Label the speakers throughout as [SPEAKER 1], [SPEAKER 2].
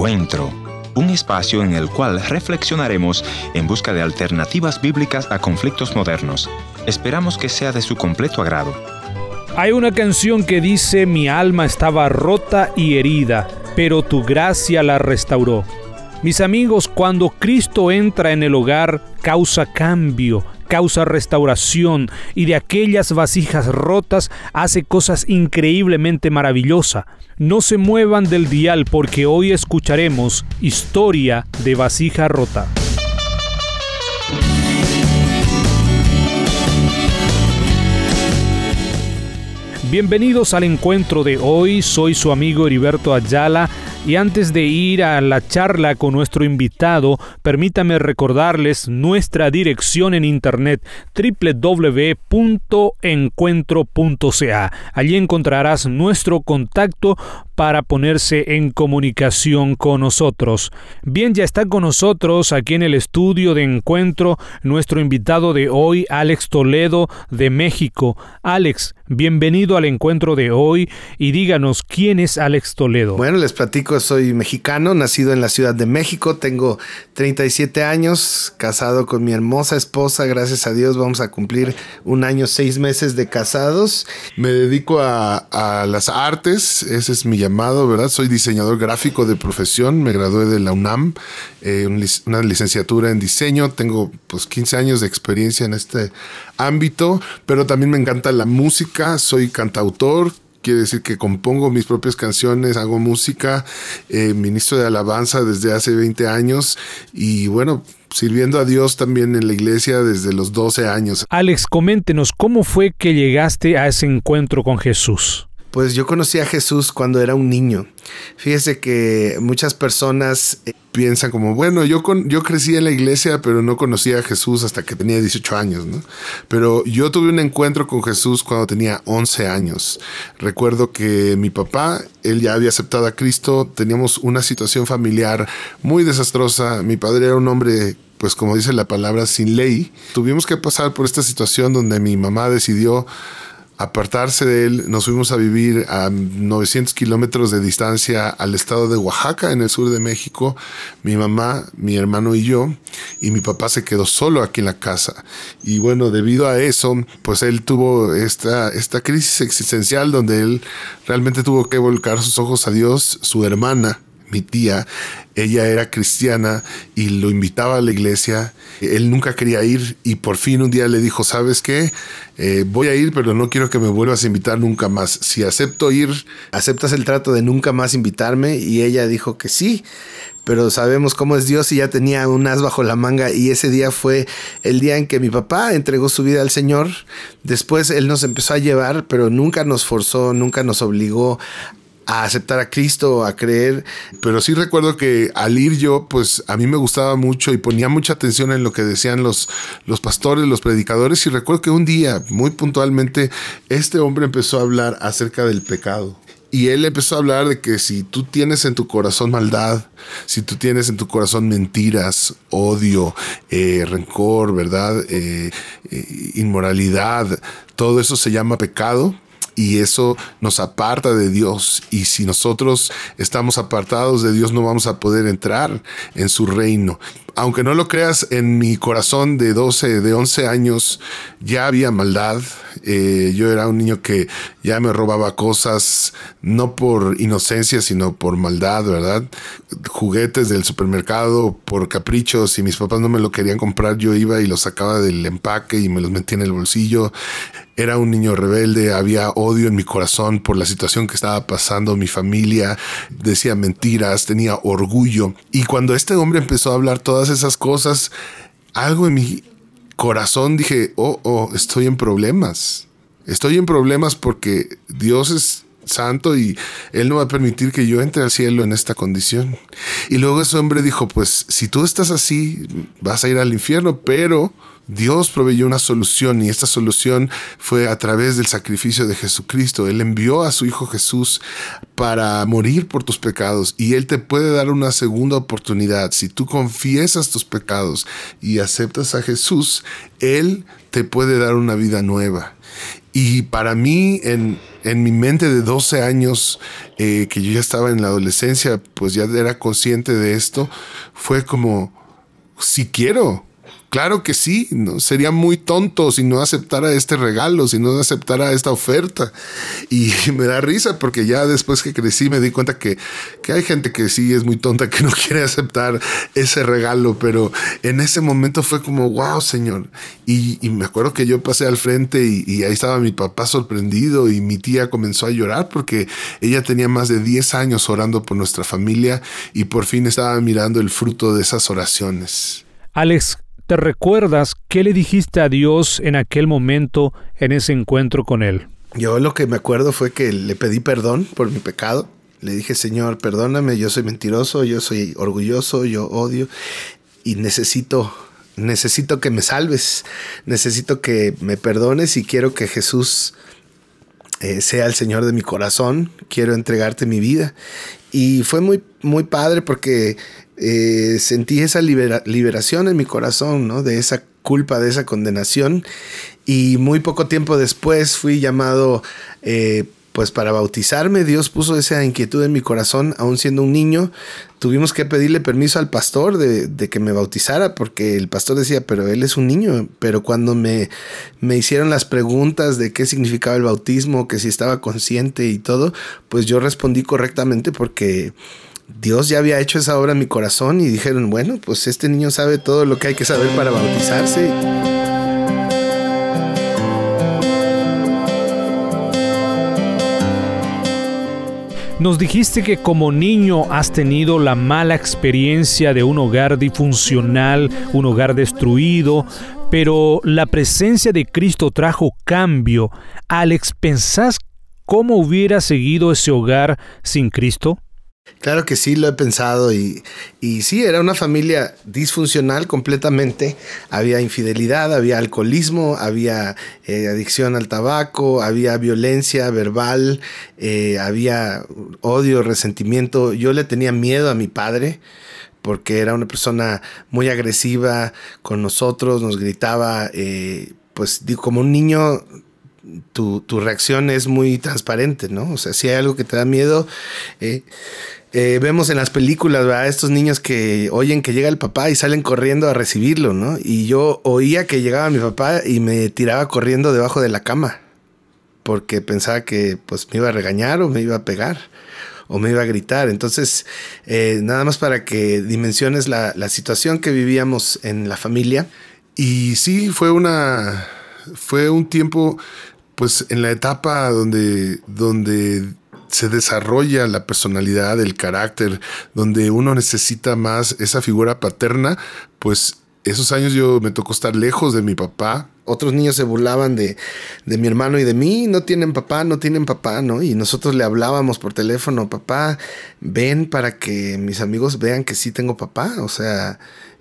[SPEAKER 1] Encuentro, un espacio en el cual reflexionaremos en busca de alternativas bíblicas a conflictos modernos. Esperamos que sea de su completo agrado.
[SPEAKER 2] Hay una canción que dice mi alma estaba rota y herida, pero tu gracia la restauró. Mis amigos, cuando Cristo entra en el hogar, causa cambio, causa restauración y de aquellas vasijas rotas hace cosas increíblemente maravillosas. No se muevan del dial porque hoy escucharemos historia de vasija rota. Bienvenidos al encuentro de hoy, soy su amigo Heriberto Ayala y antes de ir a la charla con nuestro invitado, permítame recordarles nuestra dirección en internet www.encuentro.ca. Allí encontrarás nuestro contacto para ponerse en comunicación con nosotros. Bien, ya está con nosotros aquí en el estudio de encuentro nuestro invitado de hoy, Alex Toledo de México. Alex, bienvenido al encuentro de hoy y díganos quién es Alex Toledo.
[SPEAKER 3] Bueno, les platico, soy mexicano, nacido en la Ciudad de México, tengo 37 años, casado con mi hermosa esposa, gracias a Dios vamos a cumplir un año, seis meses de casados.
[SPEAKER 4] Me dedico a, a las artes, ese es mi llamado ¿verdad? Soy diseñador gráfico de profesión, me gradué de la UNAM, eh, una licenciatura en diseño, tengo pues 15 años de experiencia en este ámbito, pero también me encanta la música, soy cantautor, quiere decir que compongo mis propias canciones, hago música, eh, ministro de alabanza desde hace 20 años y bueno, sirviendo a Dios también en la iglesia desde los 12 años.
[SPEAKER 2] Alex, coméntenos, ¿cómo fue que llegaste a ese encuentro con Jesús?
[SPEAKER 3] Pues yo conocí a Jesús cuando era un niño. Fíjese que muchas personas
[SPEAKER 4] eh, piensan como, bueno, yo, con, yo crecí en la iglesia, pero no conocía a Jesús hasta que tenía 18 años, ¿no? Pero yo tuve un encuentro con Jesús cuando tenía 11 años. Recuerdo que mi papá, él ya había aceptado a Cristo, teníamos una situación familiar muy desastrosa. Mi padre era un hombre pues como dice la palabra, sin ley. Tuvimos que pasar por esta situación donde mi mamá decidió apartarse de él, nos fuimos a vivir a 900 kilómetros de distancia al estado de Oaxaca, en el sur de México, mi mamá, mi hermano y yo, y mi papá se quedó solo aquí en la casa. Y bueno, debido a eso, pues él tuvo esta, crisis existencial donde él realmente tuvo que volcar sus ojos a Dios, su hermana, mi tía, ella era cristiana y lo invitaba a la iglesia. Él nunca quería ir y por fin un día le dijo, ¿sabes qué? Eh, voy a ir, pero no quiero que me vuelvas a invitar nunca más. Si acepto ir,
[SPEAKER 3] ¿aceptas el trato de nunca más invitarme? Y ella dijo que sí pero sabemos cómo es Dios y ya tenía un as bajo la manga y ese día fue el día en que mi papá entregó su vida al Señor. Después él nos empezó a llevar, pero nunca nos forzó, nunca nos obligó a aceptar a Cristo, a creer.
[SPEAKER 4] Pero sí recuerdo que al ir yo, pues a mí me gustaba mucho y ponía mucha atención en lo que decían los, los pastores, los predicadores. Y recuerdo que un día, muy puntualmente, este hombre empezó a hablar acerca del pecado. Y él empezó a hablar de que si tú tienes en tu corazón maldad, si tú tienes en tu corazón mentiras, odio, eh, rencor, ¿verdad? Eh, eh, inmoralidad, todo eso se llama pecado y eso nos aparta de Dios. Y si nosotros estamos apartados de Dios, no vamos a poder entrar en su reino. Aunque no lo creas, en mi corazón de 12, de 11 años ya había maldad. Eh, yo era un niño que ya me robaba cosas, no por inocencia, sino por maldad, ¿verdad? Juguetes del supermercado por caprichos. Si mis papás no me lo querían comprar, yo iba y los sacaba del empaque y me los metía en el bolsillo. Era un niño rebelde, había odio en mi corazón por la situación que estaba pasando mi familia, decía mentiras, tenía orgullo. Y cuando este hombre empezó a hablar todas esas cosas, algo en mi corazón dije, oh, oh, estoy en problemas. Estoy en problemas porque Dios es santo y Él no va a permitir que yo entre al cielo en esta condición. Y luego ese hombre dijo, pues si tú estás así, vas a ir al infierno, pero Dios proveyó una solución y esta solución fue a través del sacrificio de Jesucristo. Él envió a su Hijo Jesús para morir por tus pecados y Él te puede dar una segunda oportunidad. Si tú confiesas tus pecados y aceptas a Jesús, Él te puede dar una vida nueva. Y para mí, en
[SPEAKER 5] en mi mente de 12 años, eh, que yo ya estaba en la adolescencia, pues ya era consciente de esto, fue como, si quiero, Claro que sí, ¿no? sería muy tonto si no aceptara este regalo, si no aceptara esta oferta. Y me da risa porque ya después que crecí me di cuenta que, que hay gente que sí es muy tonta, que no quiere aceptar ese regalo, pero en ese momento fue como, wow, Señor. Y, me acuerdo que yo pasé al frente y, y, ahí estaba mi papá sorprendido y mi tía comenzó a llorar porque ella tenía más de 10 años orando por nuestra familia y por fin estaba mirando el fruto de esas oraciones.
[SPEAKER 2] Alex, ¿Te recuerdas qué le dijiste a Dios en aquel momento, en ese encuentro con Él?
[SPEAKER 4] Yo lo que me acuerdo fue que le pedí perdón por mi pecado. Le dije, Señor, perdóname, yo soy mentiroso, yo soy orgulloso, yo odio y necesito, necesito que me salves, necesito que me perdones y quiero que Jesús eh, sea el Señor de mi corazón, quiero entregarte mi vida. Y fue muy, muy padre porque eh, sentí esa liberación en mi corazón, ¿no? De esa culpa, de esa condenación. Y muy poco tiempo después fui llamado, eh, pues para bautizarme. Dios puso esa inquietud en mi corazón, aún siendo un niño. Tuvimos que pedirle permiso al pastor de, que me bautizara, porque el pastor decía, pero él es un niño. Pero cuando me, me hicieron las preguntas de qué significaba el bautismo, que si estaba consciente y todo, pues yo respondí correctamente porque Dios ya había hecho esa obra en mi corazón y dijeron, bueno, pues este niño sabe todo lo que hay que saber para bautizarse.
[SPEAKER 2] Nos dijiste que como niño has tenido la mala experiencia de un hogar disfuncional, un hogar destruido, pero la presencia de Cristo trajo cambio. Alex, ¿pensás cómo hubiera seguido ese hogar sin Cristo?
[SPEAKER 4] Claro que sí, lo he pensado y, y, sí, era una familia disfuncional completamente. Había infidelidad, había alcoholismo, había eh, adicción al tabaco, había violencia verbal, eh, había odio, resentimiento. Yo le tenía miedo a mi padre porque era una persona muy agresiva con nosotros, nos gritaba, eh, pues como un niño tu, tu, reacción es muy transparente, ¿no? O sea, si hay algo que te da miedo, eh, eh, vemos en las películas, ¿verdad? Estos niños que oyen que llega el papá y salen corriendo a recibirlo, ¿no? Y yo oía que llegaba mi papá y me tiraba corriendo debajo de la cama, porque pensaba que pues me iba a regañar o me iba a pegar o me iba a gritar. Entonces, eh, nada más para que dimensiones la, la situación que vivíamos en la familia.
[SPEAKER 5] Y sí, fue una, fue un tiempo, pues en la etapa donde, donde se desarrolla la personalidad, el carácter, donde uno necesita más esa figura paterna, pues esos años yo me tocó estar lejos de mi papá.
[SPEAKER 4] Otros niños se burlaban de, de, mi hermano y de mí, no tienen papá, no tienen papá, ¿no? Y nosotros le hablábamos por teléfono, papá, ven para que mis amigos vean que sí tengo papá, o sea,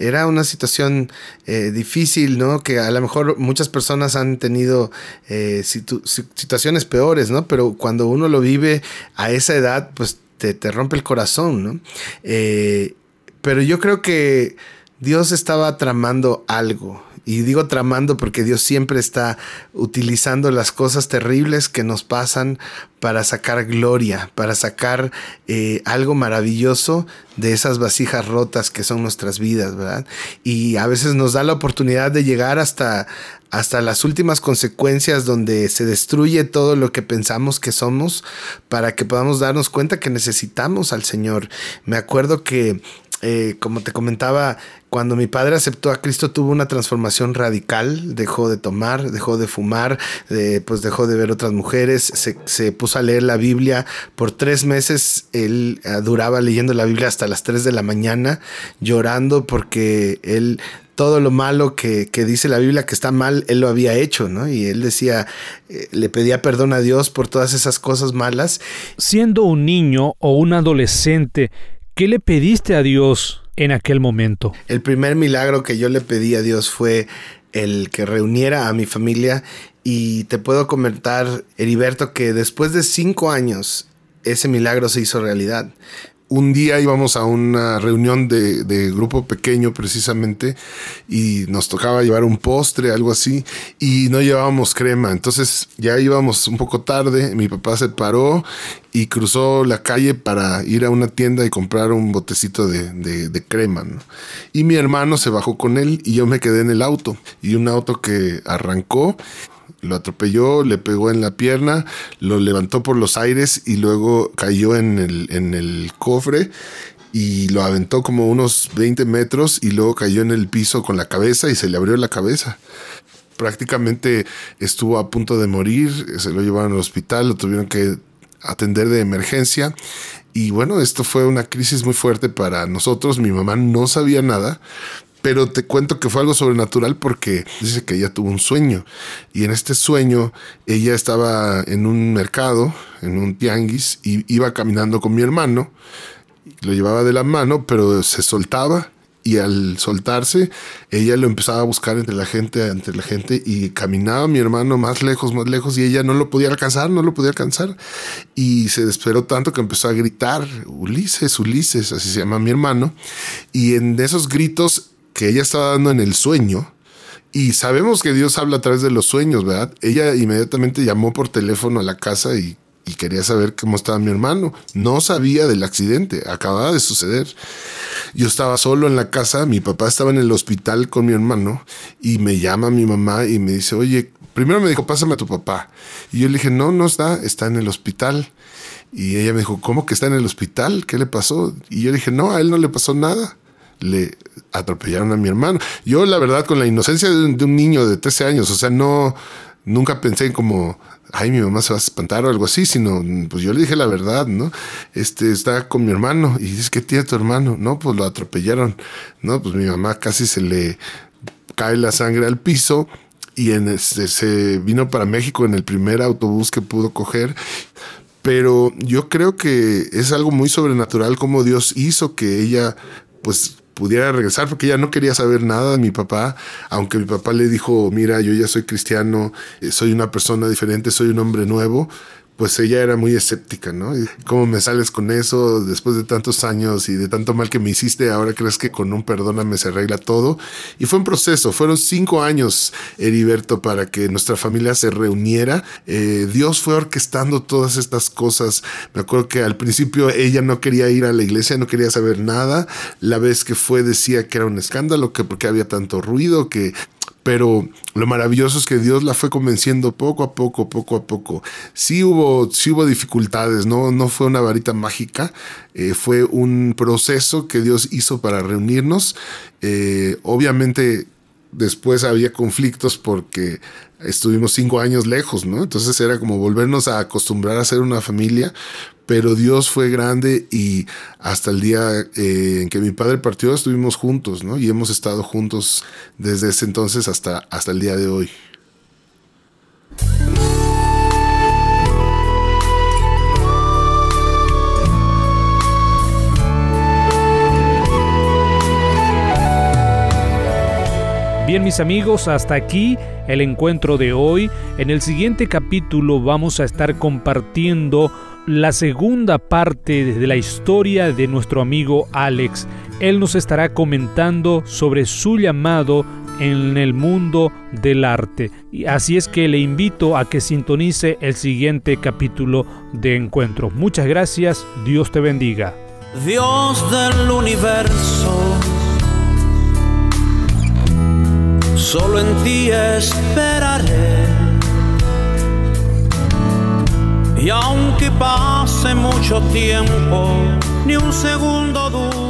[SPEAKER 4] era una situación eh, difícil, ¿no? Que a lo mejor muchas personas han tenido eh, situaciones peores, ¿no? Pero cuando uno lo vive a esa edad, pues te, rompe el corazón, ¿no? Eh, pero yo creo que Dios estaba tramando algo. Y digo tramando porque Dios siempre está utilizando las cosas terribles que nos pasan para sacar gloria, para sacar eh, algo maravilloso de esas vasijas rotas que son nuestras vidas, ¿verdad? Y a veces nos da la oportunidad de llegar hasta, hasta las últimas consecuencias donde se destruye todo lo que pensamos que somos para que podamos darnos cuenta que necesitamos al Señor. Me acuerdo que eh, como te comentaba, cuando mi padre aceptó a Cristo tuvo una transformación radical, dejó de tomar, dejó de fumar, pues dejó de ver otras mujeres, se, puso a leer la Biblia. Por tres meses él eh, duraba leyendo la Biblia hasta las tres de la mañana, llorando porque él todo lo malo que, que, dice la Biblia que está mal, él lo había hecho, ¿no? Y él decía, eh, le pedía perdón a Dios por todas esas cosas malas.
[SPEAKER 2] Siendo un niño o un adolescente, ¿Qué le pediste a Dios en aquel momento?
[SPEAKER 4] El primer milagro que yo le pedí a Dios fue el que reuniera a mi familia y te puedo comentar, Heriberto, que después de cinco años ese milagro se hizo realidad. Un día íbamos a una reunión de, de, grupo pequeño precisamente y nos tocaba llevar un postre, algo así, y no llevábamos crema. Entonces ya íbamos un poco tarde, mi papá se paró y cruzó la calle para ir a una tienda y comprar un botecito de, de, crema. Y mi hermano se bajó con él y yo me quedé en el auto. Y un auto que arrancó lo atropelló, le pegó en la pierna, lo levantó por los aires y luego cayó en el, en el cofre y lo aventó como unos 20 metros y luego cayó en el piso con la cabeza y se le abrió la cabeza. Prácticamente estuvo a punto de morir, se lo llevaron al hospital, lo tuvieron que atender de emergencia. Y bueno, esto fue una crisis muy fuerte para nosotros. Mi mamá no sabía nada, pero te cuento que fue algo sobrenatural porque dice que ella tuvo un sueño y en este sueño ella estaba en un mercado, en un tianguis y iba caminando con mi hermano, lo llevaba de la mano, pero se soltaba y al soltarse ella lo empezaba a buscar entre la gente, entre la gente y caminaba mi hermano más lejos, más lejos y ella no lo podía alcanzar, no lo podía alcanzar y se desesperó tanto que empezó a gritar, Ulises, Ulises, así se llama mi hermano y en esos gritos que ella estaba dando en el sueño. Y sabemos que Dios habla a través de los sueños, ¿verdad? Ella inmediatamente llamó por teléfono a la casa y, quería saber cómo estaba mi hermano. No sabía del accidente, acababa de suceder. Yo estaba solo en la casa, mi papá estaba en el hospital con mi hermano y me llama mi mamá y me dice, oye, primero me dijo, pásame a tu papá. Y yo le dije, no, no está, está en el hospital. Y ella me dijo, ¿cómo que está en el hospital? ¿Qué le pasó? Y yo le dije, no, a él no le pasó nada le atropellaron a mi hermano. Yo, la verdad, con la inocencia de un, niño de 13 años, o sea, no, nunca pensé en como, ay, mi mamá se va a espantar o algo así, sino, pues yo le dije la verdad, ¿no? Este, está con mi hermano y dice, ¿qué tiene tu hermano? No, pues lo atropellaron, ¿no? Pues mi mamá casi se le cae la sangre al piso y en este, se vino para México en el primer autobús que pudo coger pero yo creo que es algo muy sobrenatural como Dios hizo que ella pues pudiera regresar porque ella no quería saber nada de mi papá, aunque mi papá le dijo, mira, yo ya soy cristiano, eh, soy una persona diferente, soy un hombre nuevo, pues ella era muy escéptica, ¿no? ¿Cómo me sales con eso después de tantos años y de tanto mal que me hiciste? Ahora crees que con un perdóname se arregla todo. Y fue un proceso, fueron cinco años, Heriberto, para que nuestra familia se reuniera. Eh, Dios fue orquestando todas estas cosas. Me acuerdo que al principio ella no quería ir a la iglesia, no quería saber nada. La vez que fue decía que era un escándalo, que porque había tanto ruido, que pero lo maravilloso es que Dios la fue convenciendo poco a poco, poco a poco. Sí hubo, sí hubo dificultades, no, no fue una varita mágica, eh, fue un proceso que Dios hizo para reunirnos. Eh, obviamente después había conflictos porque estuvimos cinco años lejos, ¿no? Entonces era como volvernos a acostumbrar a ser una familia, pero Dios fue grande y hasta el día eh, en que mi padre partió estuvimos juntos, ¿no? Y hemos estado juntos desde ese entonces hasta, hasta el día de hoy.
[SPEAKER 2] Bien mis amigos, hasta aquí el encuentro de hoy. En el siguiente capítulo vamos a estar compartiendo la segunda parte de la historia de nuestro amigo Alex. Él nos estará comentando sobre su llamado en el mundo del arte. Así es que le invito a que sintonice el siguiente capítulo de encuentro. Muchas gracias, Dios te bendiga.
[SPEAKER 6] Dios del universo, solo en ti esperaré y aunque pase mucho tiempo, ni un segundo duda.